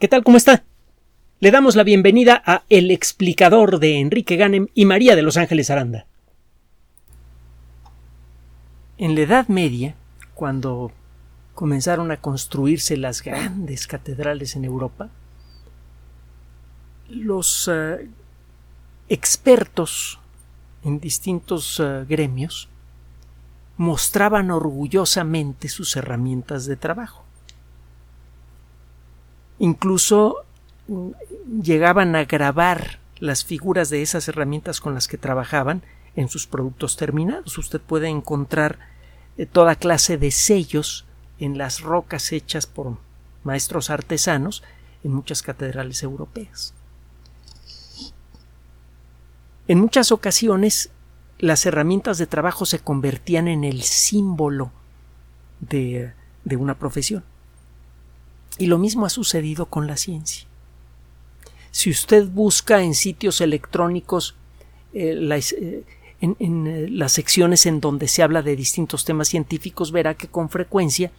¿Qué tal? ¿Cómo está? Le damos la bienvenida a El explicador de Enrique Ganem y María de Los Ángeles Aranda. En la Edad Media, cuando comenzaron a construirse las grandes catedrales en Europa, los uh, expertos en distintos uh, gremios mostraban orgullosamente sus herramientas de trabajo. Incluso mm, llegaban a grabar las figuras de esas herramientas con las que trabajaban en sus productos terminados. Usted puede encontrar eh, toda clase de sellos en las rocas hechas por maestros artesanos en muchas catedrales europeas. En muchas ocasiones las herramientas de trabajo se convertían en el símbolo de, de una profesión. Y lo mismo ha sucedido con la ciencia. Si usted busca en sitios electrónicos eh, eh, en, eh, las secciones en donde se habla de distintos temas científicos, verá que con frecuencia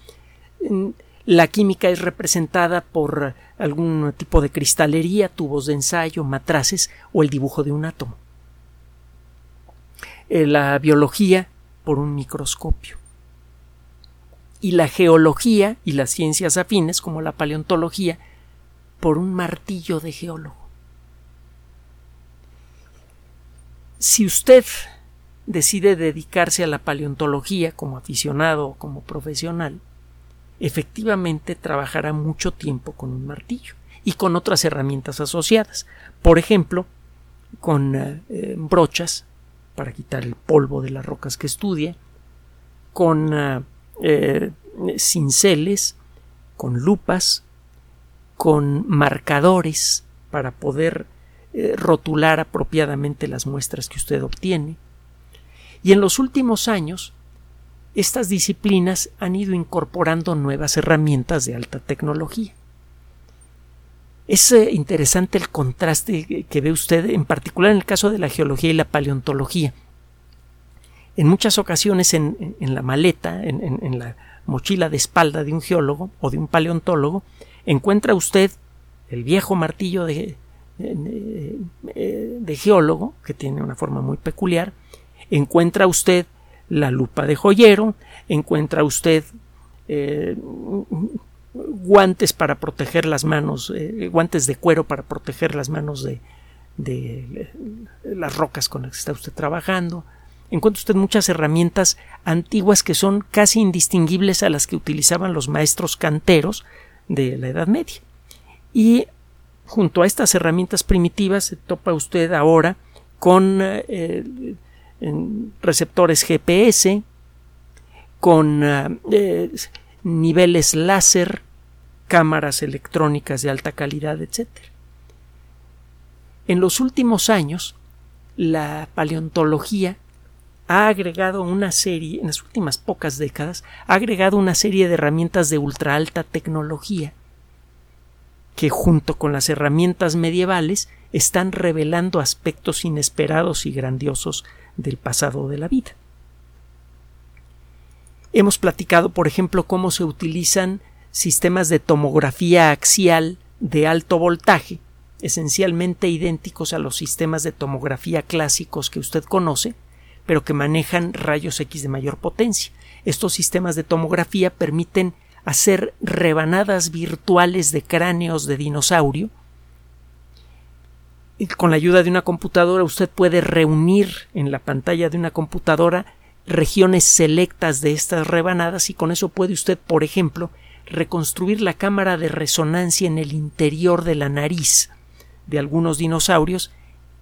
la química es representada por algún tipo de cristalería, tubos de ensayo, matraces o el dibujo de un átomo. la biología por un microscopio y la geología y las ciencias afines, como la paleontología, por un martillo de geólogo. Si usted decide dedicarse a la paleontología como aficionado o como profesional, efectivamente trabajará mucho tiempo con un martillo y con otras herramientas asociadas. Por ejemplo, con eh, brochas para quitar el polvo de las rocas que estudia, con eh, eh, cinceles, con lupas, con marcadores para poder eh, rotular apropiadamente las muestras que usted obtiene. Y en los últimos años, estas disciplinas han ido incorporando nuevas herramientas de alta tecnología. Es eh, interesante el contraste que ve usted, en particular en el caso de la geología y la paleontología en muchas ocasiones en, la maleta, en, la mochila de espalda de un geólogo o de un paleontólogo, encuentra usted el viejo martillo de, de, geólogo, que tiene una forma muy peculiar, encuentra usted la lupa de joyero, encuentra usted eh, guantes para proteger las manos, eh, guantes de cuero para proteger las manos de, de, las rocas con las que está usted trabajando, encuentra usted muchas herramientas antiguas que son casi indistinguibles a las que utilizaban los maestros canteros de la Edad Media. Y junto a estas herramientas primitivas se topa usted ahora con eh, receptores GPS, con eh, niveles láser, cámaras electrónicas de alta calidad, etc. En los últimos años, la paleontología ha agregado una serie, en las últimas pocas décadas, ha agregado una serie de herramientas de ultra alta tecnología que junto con las herramientas medievales están revelando aspectos inesperados y grandiosos del pasado de la vida. Hemos platicado, por ejemplo, cómo se utilizan sistemas de tomografía axial de alto voltaje, esencialmente idénticos a los sistemas de tomografía clásicos que usted conoce, pero que manejan rayos X de mayor potencia. Estos sistemas de tomografía permiten hacer rebanadas virtuales de cráneos de dinosaurio. Y con la ayuda de una computadora usted puede reunir en la pantalla de una computadora regiones selectas de estas rebanadas y con eso puede usted, por ejemplo, reconstruir la cámara de resonancia en el interior de la nariz de algunos dinosaurios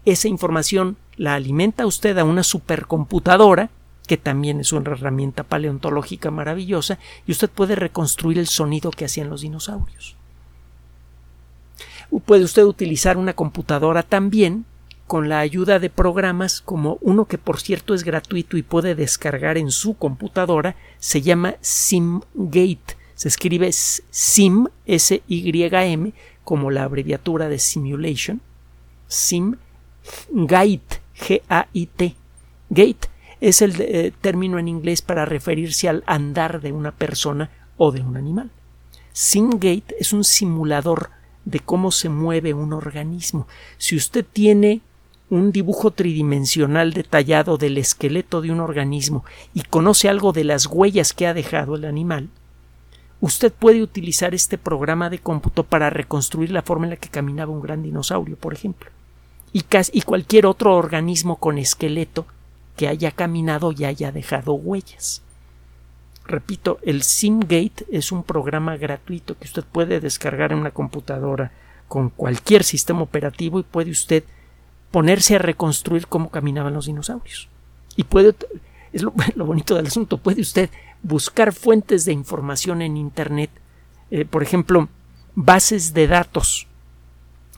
esa información la alimenta usted a una supercomputadora, que también es una herramienta paleontológica maravillosa, y usted puede reconstruir el sonido que hacían los dinosaurios. Puede usted utilizar una computadora también con la ayuda de programas como uno que por cierto es gratuito y puede descargar en su computadora, se llama SimGate. Se escribe SIM, S-Y-M, como la abreviatura de Simulation. SIM Gait, G-A-I-T. Es el eh, término en inglés para referirse al andar de una persona o de un animal. SimGate es un simulador de cómo se mueve un organismo. Si usted tiene un dibujo tridimensional detallado del esqueleto de un organismo y conoce algo de las huellas que ha dejado el animal, usted puede utilizar este programa de cómputo para reconstruir la forma en la que caminaba un gran dinosaurio, por ejemplo, y, cualquier otro organismo con esqueleto que haya caminado y haya dejado huellas. Repito, el SimGate es un programa gratuito que usted puede descargar en una computadora con cualquier sistema operativo y puede usted ponerse a reconstruir cómo caminaban los dinosaurios. Y puede, es lo, bonito del asunto, puede usted buscar fuentes de información en Internet, eh, por ejemplo, bases de datos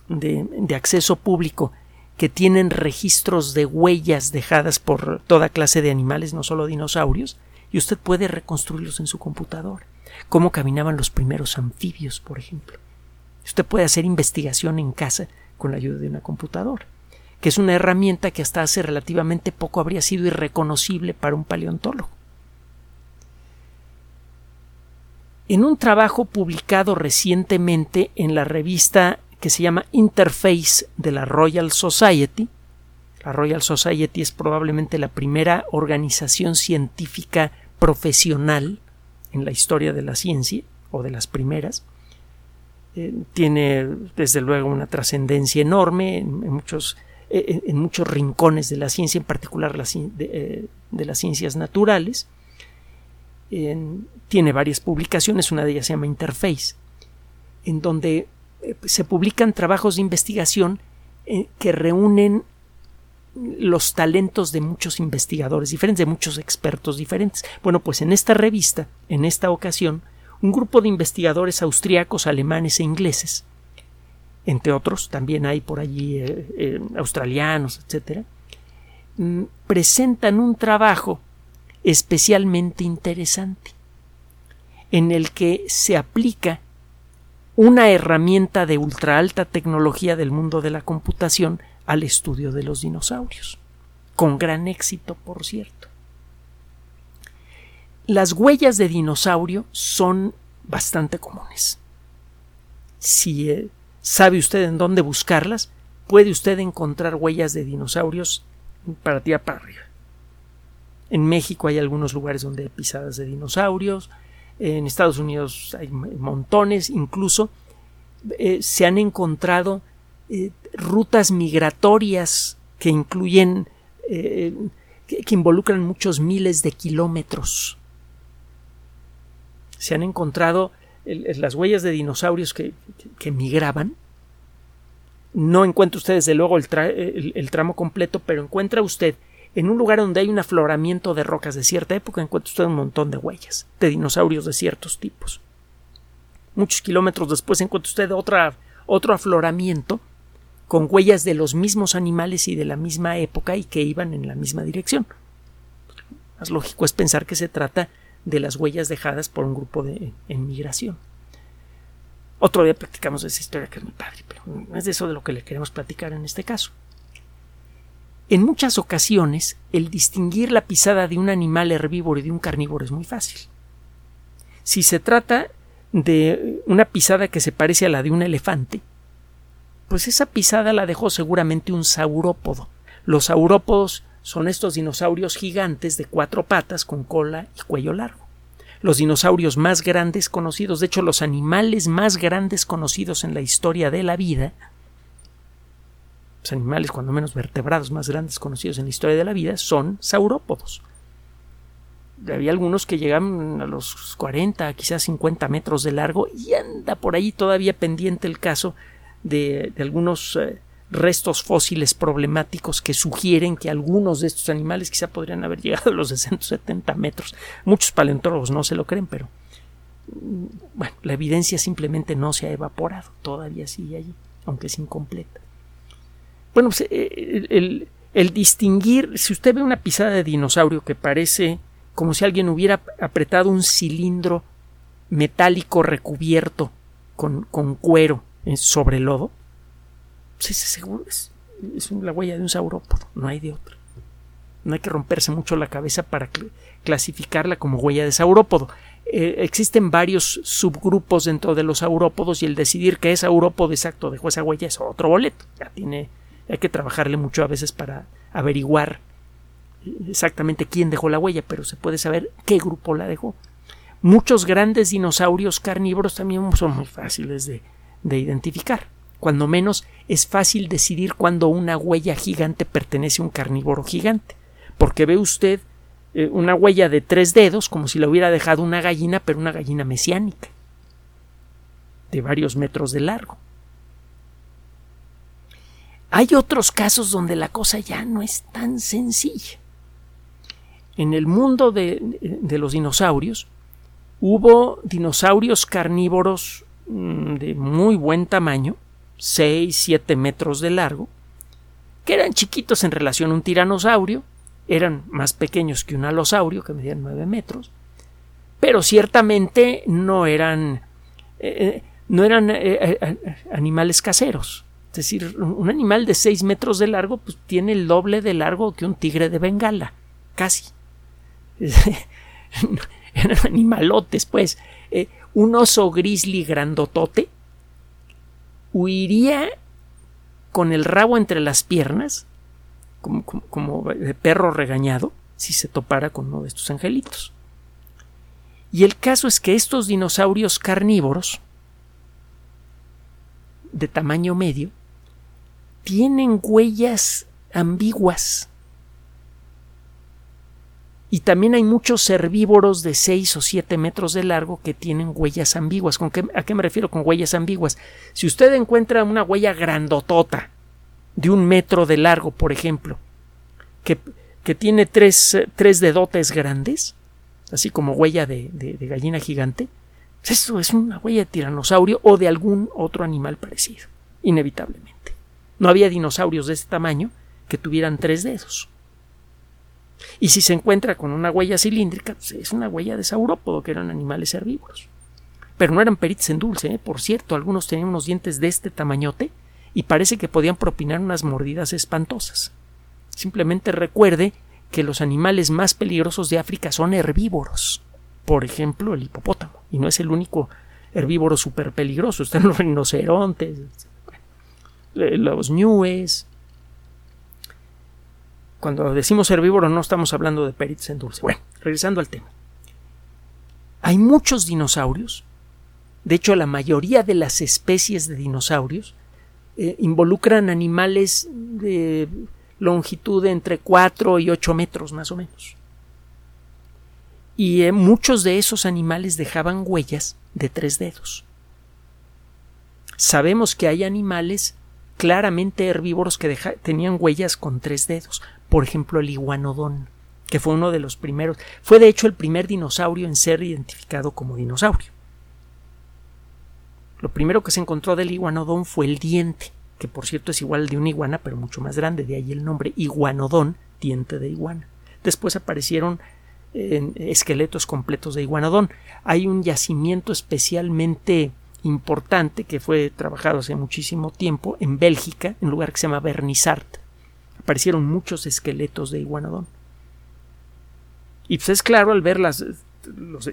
de, de acceso público que tienen registros de huellas dejadas por toda clase de animales, no solo dinosaurios, y usted puede reconstruirlos en su computador. Cómo caminaban los primeros anfibios, por ejemplo. Usted puede hacer investigación en casa con la ayuda de una computadora, que es una herramienta que hasta hace relativamente poco habría sido irreconocible para un paleontólogo. En un trabajo publicado recientemente en la revista que se llama Interface de la Royal Society, la Royal Society es probablemente la primera organización científica profesional en la historia de la ciencia, o de las primeras. Eh, tiene, desde luego, una trascendencia enorme en, muchos, eh, en, muchos rincones de la ciencia, en particular eh, de, las ciencias naturales. tiene varias publicaciones, una de ellas se llama Interface, en donde se publican trabajos de investigación que reúnen los talentos de muchos investigadores diferentes, de muchos expertos diferentes. Bueno, pues en esta revista, en esta ocasión, un grupo de investigadores austriacos, alemanes e ingleses, entre otros, también hay por allí eh, eh, australianos, etcétera, mm, presentan un trabajo especialmente interesante en el que se aplica una herramienta de ultra alta tecnología del mundo de la computación al estudio de los dinosaurios, con gran éxito, por cierto. Las huellas de dinosaurio son bastante comunes. Si eh, sabe usted en dónde buscarlas, puede usted encontrar huellas de dinosaurios para tirar para arriba. En México hay algunos lugares donde hay pisadas de dinosaurios, en Estados Unidos hay montones, incluso eh, se han encontrado eh, rutas migratorias que incluyen eh, que, involucran muchos miles de kilómetros. Se han encontrado las huellas de dinosaurios que, migraban. No encuentra usted desde luego el, tramo completo, pero encuentra usted en un lugar donde hay un afloramiento de rocas de cierta época, encuentra usted un montón de huellas de dinosaurios de ciertos tipos. Muchos kilómetros después encuentra usted otro afloramiento con huellas de los mismos animales y de la misma época y que iban en la misma dirección. Más lógico es pensar que se trata de las huellas dejadas por un grupo de en migración. Otro día practicamos esa historia que es muy padre, pero no es de eso de lo que le queremos platicar en este caso. En muchas ocasiones, el distinguir la pisada de un animal herbívoro y de un carnívoro es muy fácil. Si se trata de una pisada que se parece a la de un elefante, pues esa pisada la dejó seguramente un saurópodo. Los saurópodos son estos dinosaurios gigantes de cuatro patas con cola y cuello largo. Los dinosaurios más grandes conocidos, de hecho los animales más grandes conocidos en la historia de la vida, animales cuando menos vertebrados más grandes conocidos en la historia de la vida son saurópodos. Había algunos que llegan a los 40, quizás 50 metros de largo y anda por ahí todavía pendiente el caso de, algunos eh, restos fósiles problemáticos que sugieren que algunos de estos animales quizá podrían haber llegado a los 670 metros. Muchos paleontólogos no se lo creen, pero mm, bueno, la evidencia simplemente no se ha evaporado, todavía sigue allí, aunque es incompleta. Bueno, pues, eh, el, distinguir, si usted ve una pisada de dinosaurio que parece como si alguien hubiera apretado un cilindro metálico recubierto con, con cuero sobre lodo, pues ese seguro es, la huella de un saurópodo, no hay de otro. No hay que romperse mucho la cabeza para clasificarla como huella de saurópodo. eh, existen varios subgrupos dentro de los aurópodos y el decidir que es aurópodo exacto dejó esa huella es otro boleto. Ya tiene, hay que trabajarle mucho a veces para averiguar exactamente quién dejó la huella, pero se puede saber qué grupo la dejó. Muchos grandes dinosaurios carnívoros también son muy fáciles de, de identificar. Cuando menos es fácil decidir cuando una huella gigante pertenece a un carnívoro gigante, porque ve usted eh, una huella de tres dedos, como si la hubiera dejado una gallina, pero una gallina mesiánica, de varios metros de largo. Hay otros casos donde la cosa ya no es tan sencilla. En el mundo de, los dinosaurios hubo dinosaurios carnívoros mm, de muy buen tamaño, 6, 7 metros de largo, que eran chiquitos en relación a un tiranosaurio, eran más pequeños que un alosaurio, que medían 9 metros, pero ciertamente no eran, eh, no eran eh, eh, animales caseros. Es decir, un animal de 6 metros de largo pues, tiene el doble de largo que un tigre de Bengala, casi. eran animalotes, pues. un oso grizzly grandotote huiría con el rabo entre las piernas como, de perro regañado si se topara con uno de estos angelitos. Y el caso es que estos dinosaurios carnívoros de tamaño medio tienen huellas ambiguas. Y también hay muchos herbívoros de 6 o 7 metros de largo que tienen huellas ambiguas. ¿Con qué, ¿A qué me refiero con huellas ambiguas? Si usted encuentra una huella grandotota de un metro de largo, por ejemplo, que, que tiene tres, tres, dedotes grandes, así como huella de, de, gallina gigante, eso es una huella de tiranosaurio o de algún otro animal parecido, inevitablemente. No había dinosaurios de ese tamaño que tuvieran tres dedos. Y si se encuentra con una huella cilíndrica, pues es una huella de saurópodo, que eran animales herbívoros. Pero no eran peritos en dulce, ¿eh? por cierto, algunos tenían unos dientes de este tamañote y parece que podían propinar unas mordidas espantosas. Simplemente recuerde que los animales más peligrosos de África son herbívoros. Por ejemplo, el hipopótamo. Y no es el único herbívoro súper peligroso. Están los rinocerontes, los ñues. Cuando decimos herbívoro no estamos hablando de peritos en dulce. Bueno, regresando al tema. Hay muchos dinosaurios. De hecho, la mayoría de las especies de dinosaurios eh, involucran animales de longitud de entre 4 y 8 metros más o menos. Y eh, muchos de esos animales dejaban huellas de tres dedos. Sabemos que hay animales claramente herbívoros que tenían huellas con tres dedos. Por ejemplo, el iguanodón, que fue uno de los primeros, fue de hecho el primer dinosaurio en ser identificado como dinosaurio. Lo primero que se encontró del iguanodón fue el diente, que por cierto es igual al de una iguana, pero mucho más grande, de ahí el nombre iguanodón, diente de iguana. Después aparecieron esqueletos completos de iguanodón. Hay un yacimiento especialmente importante que fue trabajado hace muchísimo tiempo en Bélgica, en un lugar que se llama Bernissart. Aparecieron muchos esqueletos de iguanodón. Y pues es claro al ver los,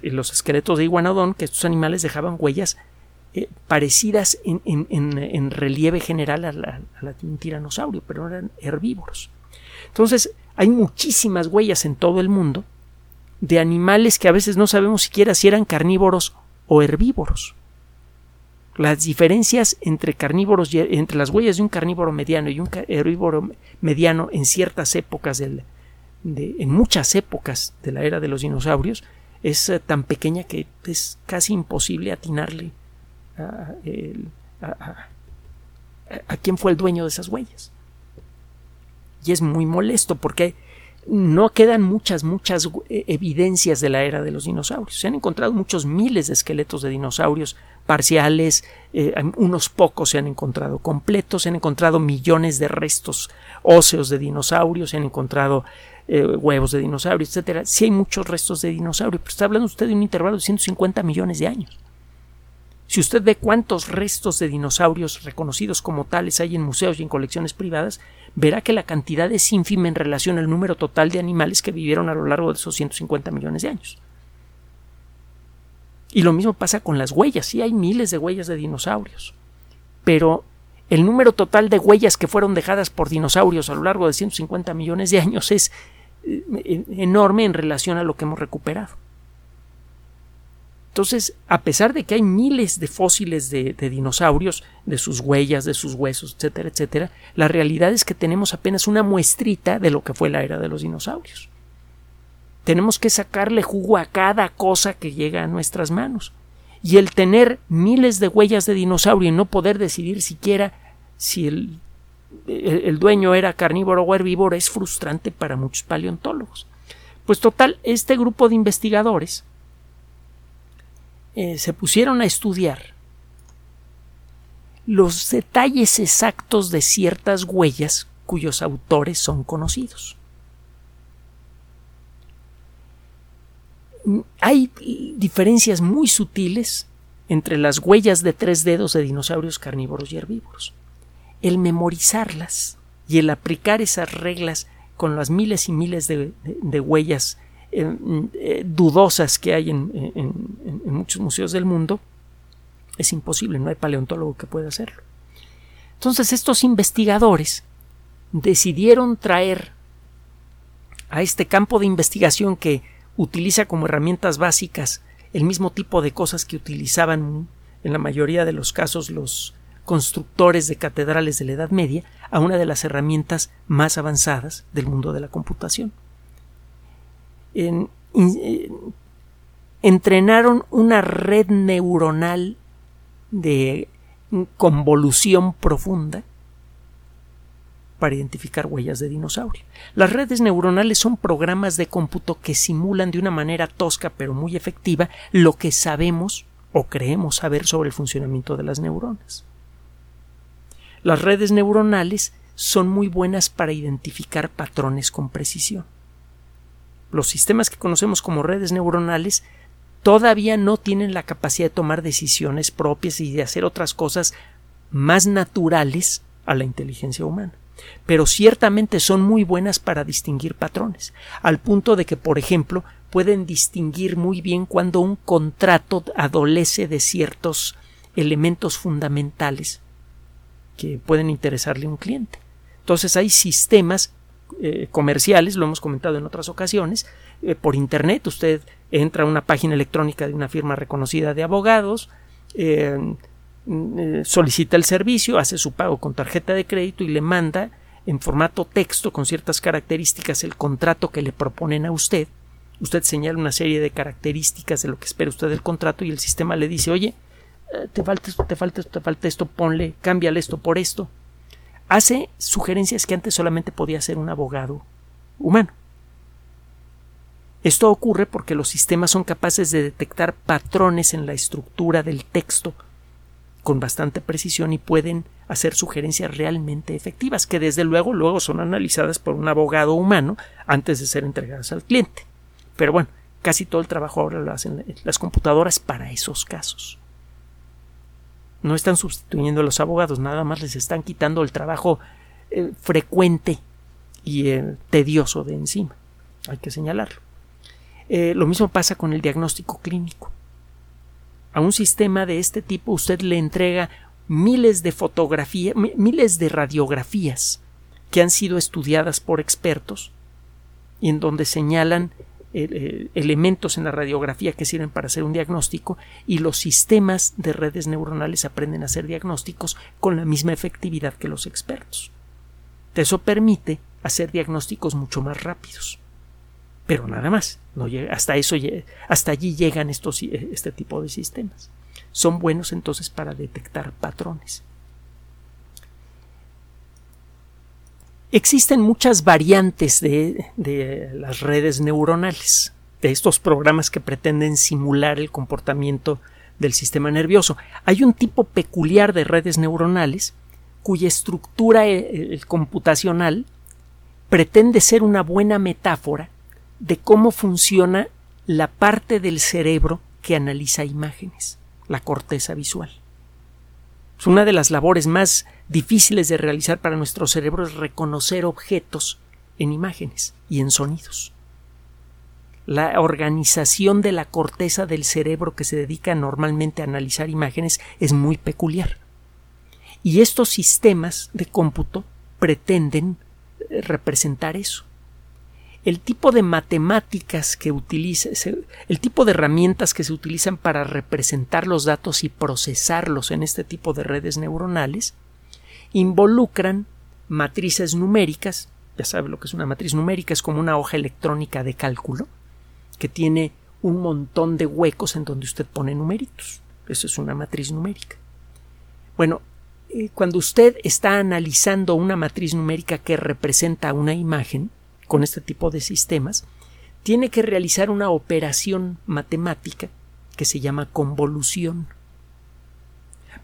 los esqueletos de iguanodón que estos animales dejaban huellas eh, parecidas en, relieve general a la, de un tiranosaurio, pero eran herbívoros. Entonces, hay muchísimas huellas en todo el mundo de animales que a veces no sabemos siquiera si eran carnívoros o herbívoros. Las diferencias entre carnívoros entre las huellas de un carnívoro mediano y un herbívoro mediano en ciertas épocas del, en muchas épocas de la era de los dinosaurios es eh, tan pequeña que es casi imposible atinarle a, quién fue el dueño de esas huellas. Y es muy molesto porque no quedan muchas, muchas eh, evidencias de la era de los dinosaurios. Se han encontrado muchos miles de esqueletos de dinosaurios parciales, eh, unos pocos se han encontrado completos, se han encontrado millones de restos óseos de dinosaurios, se han encontrado eh, huevos de dinosaurios, etcétera. Sí hay muchos restos de dinosaurios, pero está hablando usted de un intervalo de 150 millones de años. Si usted ve cuántos restos de dinosaurios reconocidos como tales hay en museos y en colecciones privadas, verá que la cantidad es ínfima en relación al número total de animales que vivieron a lo largo de esos 150 millones de años. Y lo mismo pasa con las huellas. Sí hay miles de huellas de dinosaurios. Pero el número total de huellas que fueron dejadas por dinosaurios a lo largo de 150 millones de años es eh, enorme en relación a lo que hemos recuperado. Entonces, a pesar de que hay miles de fósiles de, dinosaurios, de sus huellas, de sus huesos, etcétera, etcétera, la realidad es que tenemos apenas una muestrita de lo que fue la era de los dinosaurios. Tenemos que sacarle jugo a cada cosa que llega a nuestras manos. Y el tener miles de huellas de dinosaurio y no poder decidir siquiera si el, el dueño era carnívoro o herbívoro es frustrante para muchos paleontólogos. Pues total, este grupo de investigadores eh, se pusieron a estudiar los detalles exactos de ciertas huellas cuyos autores son conocidos. Hay diferencias muy sutiles entre las huellas de tres dedos de dinosaurios carnívoros y herbívoros. El memorizarlas y el aplicar esas reglas con las miles y miles de huellas eh, dudosas que hay en, muchos museos del mundo, es imposible, no hay paleontólogo que pueda hacerlo. Entonces estos investigadores decidieron traer a este campo de investigación que utiliza como herramientas básicas el mismo tipo de cosas que utilizaban en la mayoría de los casos los constructores de catedrales de la Edad Media a una de las herramientas más avanzadas del mundo de la computación entrenaron una red neuronal de convolución profunda para identificar huellas de dinosaurio. Las redes neuronales son programas de cómputo que simulan de una manera tosca pero muy efectiva lo que sabemos o creemos saber sobre el funcionamiento de las neuronas. Las redes neuronales son muy buenas para identificar patrones con precisión los sistemas que conocemos como redes neuronales todavía no tienen la capacidad de tomar decisiones propias y de hacer otras cosas más naturales a la inteligencia humana. Pero ciertamente son muy buenas para distinguir patrones, al punto de que, por ejemplo, pueden distinguir muy bien cuando un contrato adolece de ciertos elementos fundamentales que pueden interesarle a un cliente. Entonces hay sistemas eh, comerciales, lo hemos comentado en otras ocasiones, eh, por Internet. Usted entra a una página electrónica de una firma reconocida de abogados, eh, mm, solicita el servicio, hace su pago con tarjeta de crédito y le manda en formato texto con ciertas características el contrato que le proponen a usted. Usted señala una serie de características de lo que espera usted del contrato y el sistema le dice, oye, te falta esto, te falta esto, te falta esto, ponle, cámbiale esto por esto hace sugerencias que antes solamente podía hacer un abogado humano. Esto ocurre porque los sistemas son capaces de detectar patrones en la estructura del texto con bastante precisión y pueden hacer sugerencias realmente efectivas, que desde luego luego son analizadas por un abogado humano antes de ser entregadas al cliente. Pero bueno, casi todo el trabajo ahora lo hacen las computadoras para esos casos no están sustituyendo a los abogados, nada más les están quitando el trabajo eh, frecuente y eh, tedioso de encima. Hay que señalarlo. Eh, lo mismo pasa con el diagnóstico clínico. A un sistema de este tipo usted le entrega miles de fotografías, miles de radiografías que han sido estudiadas por expertos y en donde señalan elementos en la radiografía que sirven para hacer un diagnóstico y los sistemas de redes neuronales aprenden a hacer diagnósticos con la misma efectividad que los expertos. Eso permite hacer diagnósticos mucho más rápidos. Pero nada más, no llega, hasta eso hasta allí llegan estos, eh, este tipo de sistemas. Son buenos entonces para detectar patrones. Existen muchas variantes de, las redes neuronales, de estos programas que pretenden simular el comportamiento del sistema nervioso. Hay un tipo peculiar de redes neuronales cuya estructura eh, computacional pretende ser una buena metáfora de cómo funciona la parte del cerebro que analiza imágenes, la corteza visual. Una de las labores más difíciles de realizar para nuestro cerebro es reconocer objetos en imágenes y en sonidos. la organización de la corteza del cerebro que se dedica normalmente a analizar imágenes es muy peculiar. Y estos sistemas de cómputo pretenden representar eso. El tipo de matemáticas que utiliza, el tipo de herramientas que se utilizan para representar los datos y procesarlos en este tipo de redes neuronales involucran matrices numéricas, ya sabe lo que es una matriz numérica, es como una hoja electrónica de cálculo que tiene un montón de huecos en donde usted pone numeritos. Eso es una matriz numérica. Bueno, eh, cuando usted está analizando una matriz numérica que representa una imagen con este tipo de sistemas, tiene que realizar una operación matemática que se llama convolución.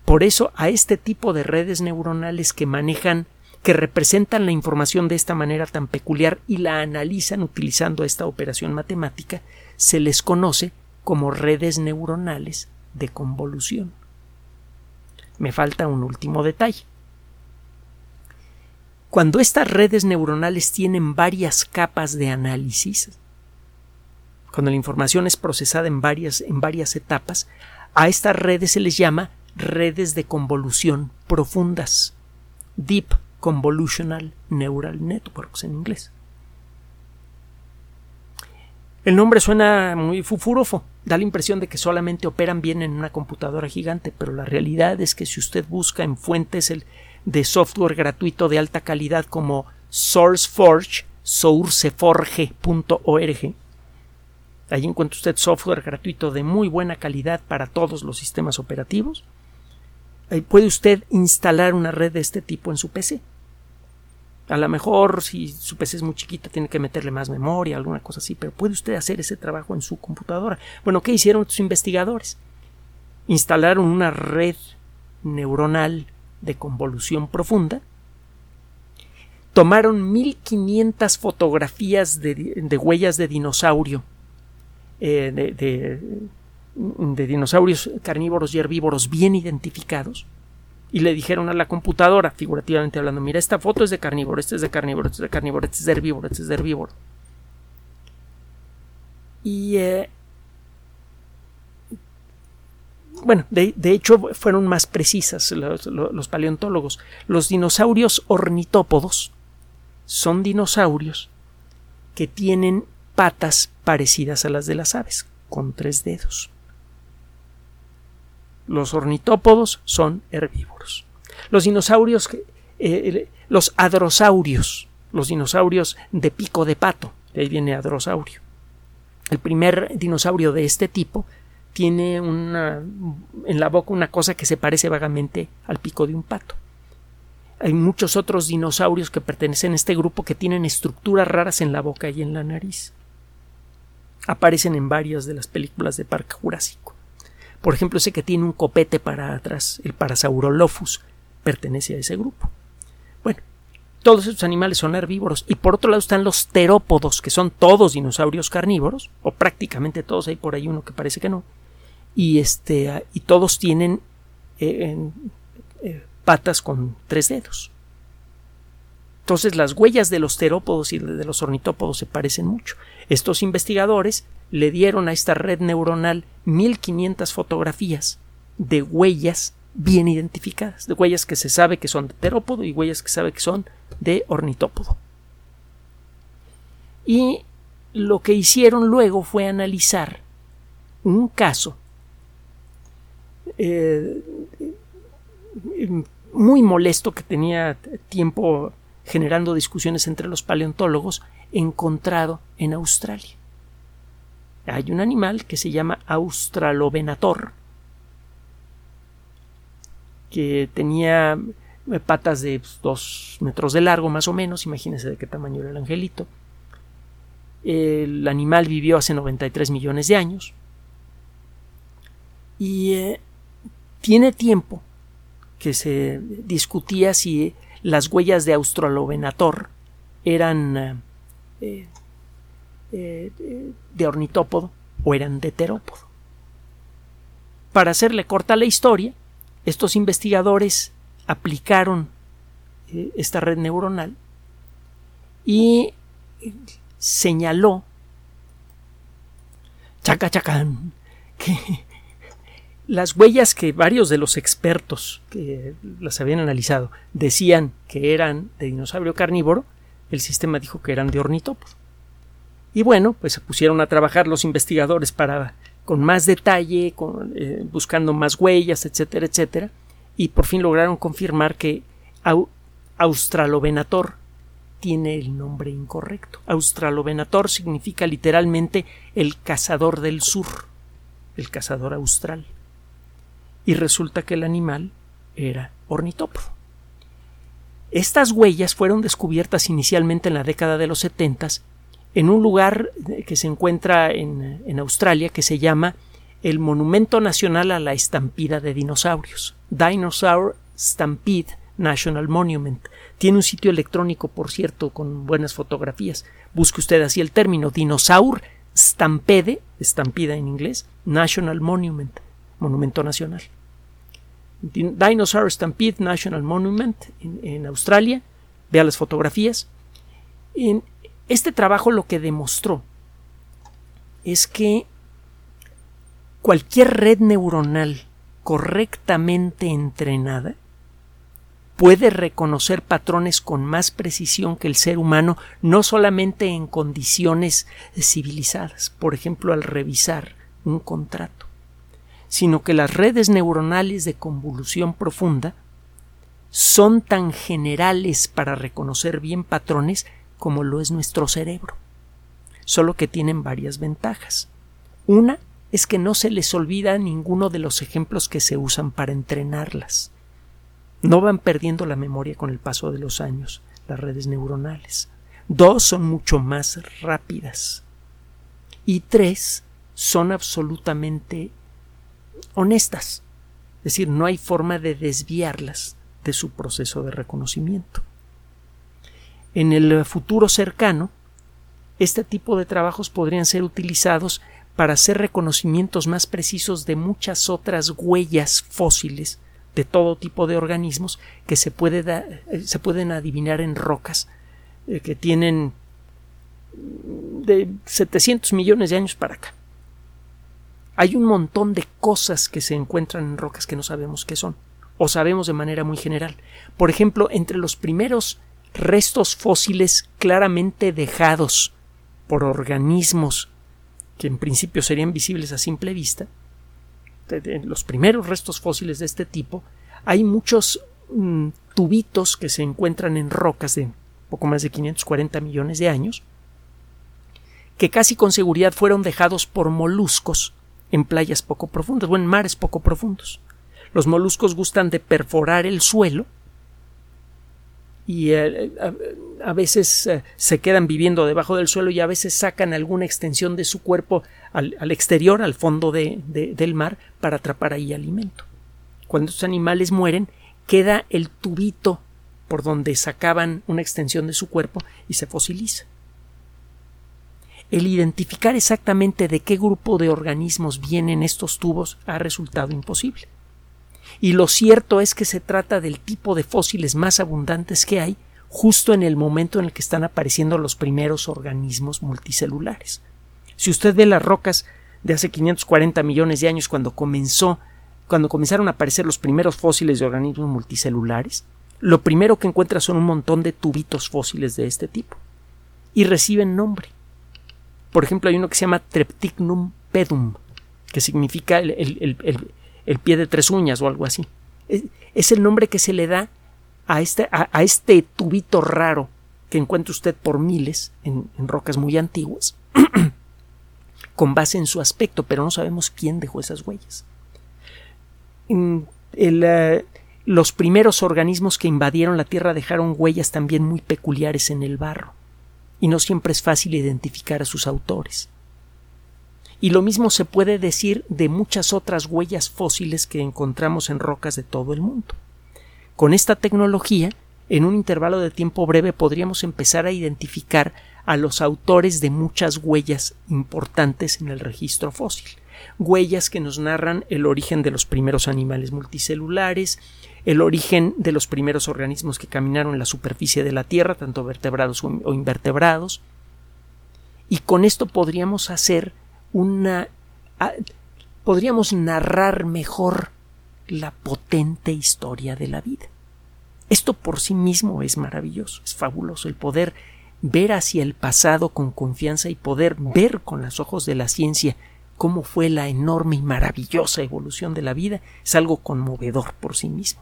Por eso a este tipo de redes neuronales que manejan que representan la información de esta manera tan peculiar y la analizan utilizando esta operación matemática, se les conoce como redes neuronales de convolución. Me falta un último detalle. Cuando estas redes neuronales tienen varias capas de análisis, cuando la información es procesada en varias, en varias etapas, a estas redes se les llama redes de convolución profundas, deep Convolutional Neural Networks en inglés. El nombre suena muy fufurofo, da la impresión de que solamente operan bien en una computadora gigante, pero la realidad es que si usted busca en fuentes de software gratuito de alta calidad como SourceForge, sourceforge.org, ahí encuentra usted software gratuito de muy buena calidad para todos los sistemas operativos, puede usted instalar una red de este tipo en su PC. A lo mejor si su PC es muy chiquita tiene que meterle más memoria, alguna cosa así, pero puede usted hacer ese trabajo en su computadora. Bueno, ¿qué hicieron estos investigadores? Instalaron una red neuronal de convolución profunda, tomaron 1500 fotografías de, huellas de dinosaurio, eh, de dinosaurios carnívoros y herbívoros bien identificados, y le dijeron a la computadora, figurativamente hablando, mira, esta foto es de carnívoro, este es de carnívoro, este es de carnívoro, este es de herbívoro, este es de herbívoro. Y eh, bueno, de, hecho fueron más precisas los, los, paleontólogos. Los dinosaurios ornitópodos son dinosaurios que tienen patas parecidas a las de las aves, con tres dedos. Los ornitópodos son herbívoros. Los dinosaurios, eh, los adrosaurios, los dinosaurios de pico de pato, de ahí viene adrosaurio. El primer dinosaurio de este tipo tiene una, en la boca una cosa que se parece vagamente al pico de un pato. Hay muchos otros dinosaurios que pertenecen a este grupo que tienen estructuras raras en la boca y en la nariz. Aparecen en varias de las películas de Parque Jurásico. Por ejemplo, ese que tiene un copete para atrás, el Parasaurolophus, pertenece a ese grupo. Bueno, todos estos animales son herbívoros y por otro lado están los terópodos, que son todos dinosaurios carnívoros, o prácticamente todos, hay por ahí uno que parece que no, y, este, y todos tienen eh, eh, patas con tres dedos. Entonces las huellas de los terópodos y de los ornitópodos se parecen mucho. Estos investigadores le dieron a esta red neuronal 1500 fotografías de huellas bien identificadas, de huellas que se sabe que son de terópodo y huellas que sabe que son de ornitópodo. Y lo que hicieron luego fue analizar un caso eh, muy molesto que tenía tiempo generando discusiones entre los paleontólogos, encontrado en Australia. Hay un animal que se llama Australovenator, que tenía eh, patas de pues, dos metros de largo más o menos, imagínense de qué tamaño era el angelito. El animal vivió hace 93 millones de años y eh, tiene tiempo que se discutía si las huellas de Australovenator eran eh, eh, de ornitópodo o eran de terópodo. Para hacerle corta la historia, estos investigadores aplicaron eh, esta red neuronal y señaló chaca chacán, que las huellas que varios de los expertos que las habían analizado decían que eran de dinosaurio carnívoro, el sistema dijo que eran de ornitópodo. Y bueno, pues se pusieron a trabajar los investigadores para con más detalle, eh, buscando más huellas, etcétera, etcétera, y por fin lograron confirmar que Australovenator tiene el nombre incorrecto. Australovenator significa literalmente el cazador del sur, el cazador austral. Y resulta que el animal era ornitópodo. Estas huellas fueron descubiertas inicialmente en la década de los setentas en un lugar que se encuentra en, en, Australia que se llama el Monumento Nacional a la Estampida de Dinosaurios, Dinosaur Stampede National Monument. Tiene un sitio electrónico, por cierto, con buenas fotografías. Busque usted así el término Dinosaur Stampede, estampida en inglés, National Monument, Monumento Nacional. Dinosaur Stampede National Monument en, Australia. Vea las fotografías. En, este trabajo lo que demostró es que cualquier red neuronal correctamente entrenada puede reconocer patrones con más precisión que el ser humano, no solamente en condiciones civilizadas, por ejemplo, al revisar un contrato, sino que las redes neuronales de convolución profunda son tan generales para reconocer bien patrones como lo es nuestro cerebro, solo que tienen varias ventajas. Una es que no se les olvida ninguno de los ejemplos que se usan para entrenarlas. No van perdiendo la memoria con el paso de los años, las redes neuronales. Dos son mucho más rápidas. Y tres son absolutamente honestas. Es decir, no hay forma de desviarlas de su proceso de reconocimiento. En el futuro cercano, este tipo de trabajos podrían ser utilizados para hacer reconocimientos más precisos de muchas otras huellas fósiles de todo tipo de organismos que se, puede se pueden adivinar en rocas eh, que tienen de 700 millones de años para acá. Hay un montón de cosas que se encuentran en rocas que no sabemos qué son, o sabemos de manera muy general. Por ejemplo, entre los primeros restos fósiles claramente dejados por organismos que en principio serían visibles a simple vista, los primeros restos fósiles de este tipo, hay muchos mm, tubitos que se encuentran en rocas de poco más de 540 millones de años, que casi con seguridad fueron dejados por moluscos en playas poco profundas o en mares poco profundos. Los moluscos gustan de perforar el suelo y eh, a, veces eh, se quedan viviendo debajo del suelo y a veces sacan alguna extensión de su cuerpo al, exterior, al fondo del mar, para atrapar ahí alimento. Cuando estos animales mueren, queda el tubito por donde sacaban una extensión de su cuerpo y se fosiliza. El identificar exactamente de qué grupo de organismos vienen estos tubos ha resultado imposible y lo cierto es que se trata del tipo de fósiles más abundantes que hay justo en el momento en el que están apareciendo los primeros organismos multicelulares. Si usted ve las rocas de hace 540 millones de años cuando comenzó cuando comenzaron a aparecer los primeros fósiles de organismos multicelulares, lo primero que encuentra son un montón de tubitos fósiles de este tipo y reciben nombre. Por ejemplo, hay uno que se llama Trepticnum pedum, que significa el, el pie de tres uñas o algo así. Es, el nombre que se le da a este, a, este tubito raro que encuentra usted por miles en, rocas muy antiguas, con base en su aspecto, pero no sabemos quién dejó esas huellas. Eh, los primeros organismos que invadieron la Tierra dejaron huellas también muy peculiares en el barro, y no siempre es fácil identificar a sus autores. Y lo mismo se puede decir de muchas otras huellas fósiles que encontramos en rocas de todo el mundo. Con esta tecnología, en un intervalo de tiempo breve podríamos empezar a identificar a los autores de muchas huellas importantes en el registro fósil. Huellas que nos narran el origen de los primeros animales multicelulares, el origen de los primeros organismos que caminaron en la superficie de la Tierra, tanto vertebrados o invertebrados. Y con esto podríamos hacer una... podríamos narrar mejor la potente historia de la vida. Esto por sí mismo es maravilloso, es fabuloso el poder ver hacia el pasado con confianza y poder ver con los ojos de la ciencia cómo fue la enorme y maravillosa evolución de la vida es algo conmovedor por sí mismo.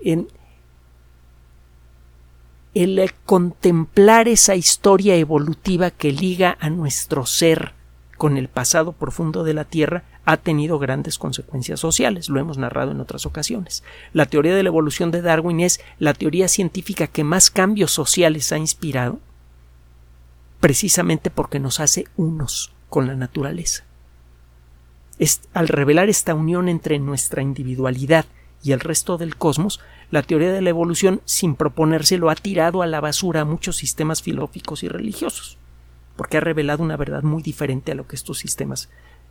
En el contemplar esa historia evolutiva que liga a nuestro ser con el pasado profundo de la Tierra ha tenido grandes consecuencias sociales, lo hemos narrado en otras ocasiones. La teoría de la evolución de Darwin es la teoría científica que más cambios sociales ha inspirado, precisamente porque nos hace unos con la naturaleza. Es, al revelar esta unión entre nuestra individualidad y el resto del cosmos, la teoría de la evolución, sin proponérselo, ha tirado a la basura a muchos sistemas filosóficos y religiosos porque ha revelado una verdad muy diferente a lo que estos sistemas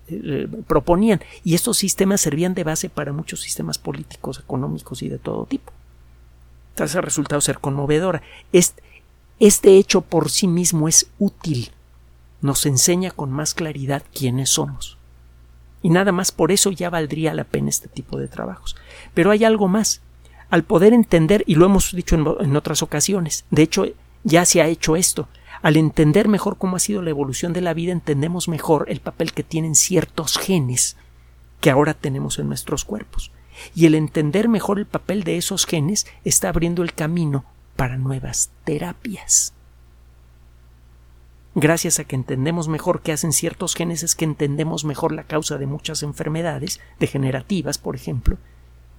eh, eh, proponían. Y estos sistemas servían de base para muchos sistemas políticos, económicos y de todo tipo. Entonces ha resultado ser conmovedora. Este hecho por sí mismo es útil. Nos enseña con más claridad quiénes somos. Y nada más por eso ya valdría la pena este tipo de trabajos. Pero hay algo más. Al poder entender, y lo hemos dicho en otras ocasiones, de hecho ya se ha hecho esto, al entender mejor cómo ha sido la evolución de la vida, entendemos mejor el papel que tienen ciertos genes que ahora tenemos en nuestros cuerpos. Y el entender mejor el papel de esos genes está abriendo el camino para nuevas terapias. Gracias a que entendemos mejor qué hacen ciertos genes es que entendemos mejor la causa de muchas enfermedades degenerativas, por ejemplo,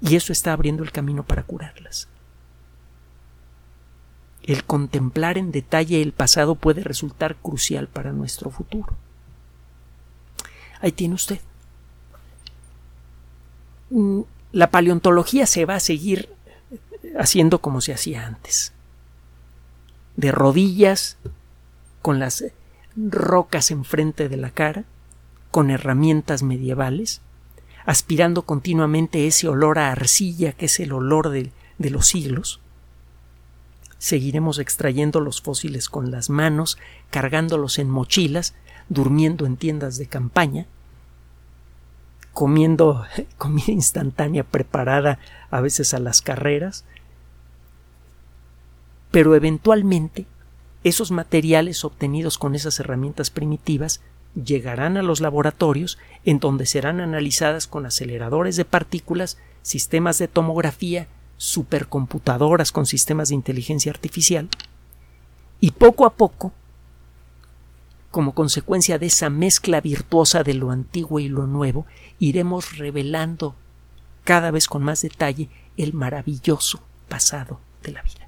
y eso está abriendo el camino para curarlas el contemplar en detalle el pasado puede resultar crucial para nuestro futuro. Ahí tiene usted. Mm, la paleontología se va a seguir haciendo como se hacía antes. De rodillas, con las rocas enfrente de la cara, con herramientas medievales, aspirando continuamente ese olor a arcilla que es el olor de, de los siglos, seguiremos extrayendo los fósiles con las manos, cargándolos en mochilas, durmiendo en tiendas de campaña, comiendo comida instantánea preparada a veces a las carreras, pero eventualmente esos materiales obtenidos con esas herramientas primitivas llegarán a los laboratorios en donde serán analizadas con aceleradores de partículas, sistemas de tomografía supercomputadoras con sistemas de inteligencia artificial y poco a poco, como consecuencia de esa mezcla virtuosa de lo antiguo y lo nuevo, iremos revelando cada vez con más detalle el maravilloso pasado de la vida.